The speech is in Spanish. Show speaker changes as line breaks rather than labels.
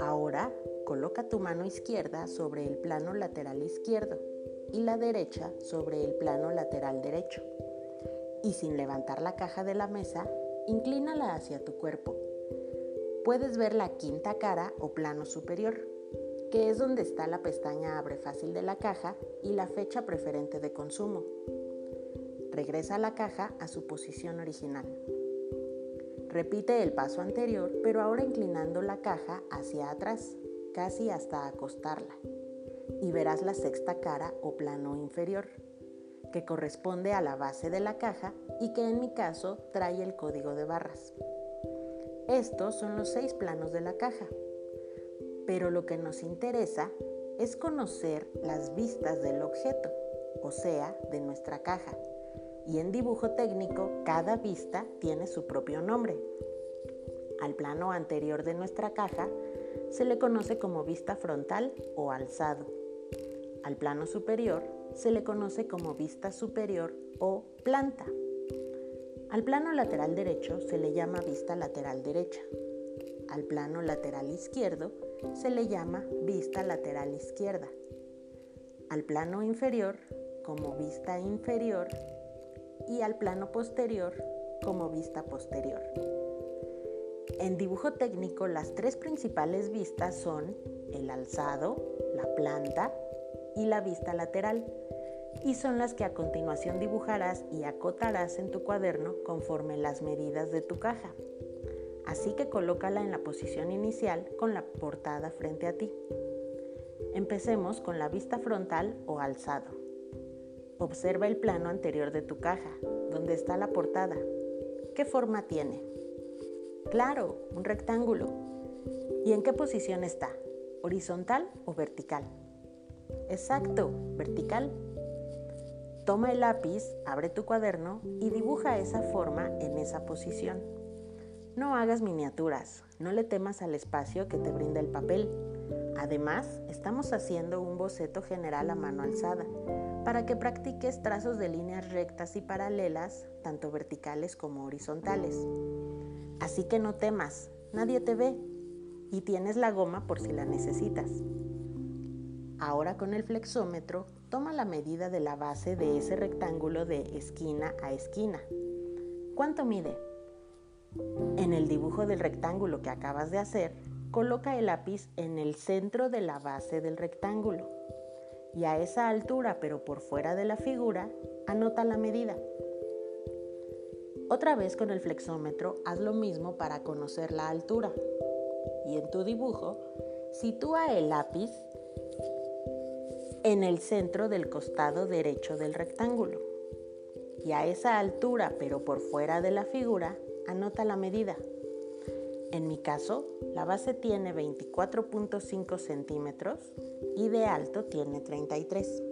Ahora coloca tu mano izquierda sobre el plano lateral izquierdo y la derecha sobre el plano lateral derecho. Y sin levantar la caja de la mesa, inclínala hacia tu cuerpo. Puedes ver la quinta cara o plano superior, que es donde está la pestaña Abre fácil de la caja y la fecha preferente de consumo. Regresa la caja a su posición original. Repite el paso anterior, pero ahora inclinando la caja hacia atrás, casi hasta acostarla. Y verás la sexta cara o plano inferior, que corresponde a la base de la caja y que en mi caso trae el código de barras. Estos son los seis planos de la caja. Pero lo que nos interesa es conocer las vistas del objeto, o sea, de nuestra caja y en dibujo técnico cada vista tiene su propio nombre. Al plano anterior de nuestra caja se le conoce como vista frontal o alzado. Al plano superior se le conoce como vista superior o planta. Al plano lateral derecho se le llama vista lateral derecha. Al plano lateral izquierdo se le llama vista lateral izquierda. Al plano inferior como vista inferior y al plano posterior como vista posterior. En dibujo técnico las tres principales vistas son el alzado, la planta y la vista lateral, y son las que a continuación dibujarás y acotarás en tu cuaderno conforme las medidas de tu caja. Así que colócala en la posición inicial con la portada frente a ti. Empecemos con la vista frontal o alzado. Observa el plano anterior de tu caja, donde está la portada. ¿Qué forma tiene? Claro, un rectángulo. ¿Y en qué posición está? ¿Horizontal o vertical? Exacto, vertical. Toma el lápiz, abre tu cuaderno y dibuja esa forma en esa posición. No hagas miniaturas, no le temas al espacio que te brinda el papel. Además, estamos haciendo un boceto general a mano alzada para que practiques trazos de líneas rectas y paralelas, tanto verticales como horizontales. Así que no temas, nadie te ve y tienes la goma por si la necesitas. Ahora con el flexómetro, toma la medida de la base de ese rectángulo de esquina a esquina. ¿Cuánto mide? En el dibujo del rectángulo que acabas de hacer, coloca el lápiz en el centro de la base del rectángulo y a esa altura, pero por fuera de la figura, anota la medida. Otra vez con el flexómetro, haz lo mismo para conocer la altura. Y en tu dibujo, sitúa el lápiz en el centro del costado derecho del rectángulo. Y a esa altura, pero por fuera de la figura, anota la medida. En mi caso, la base tiene 24.5 centímetros y de alto tiene 33.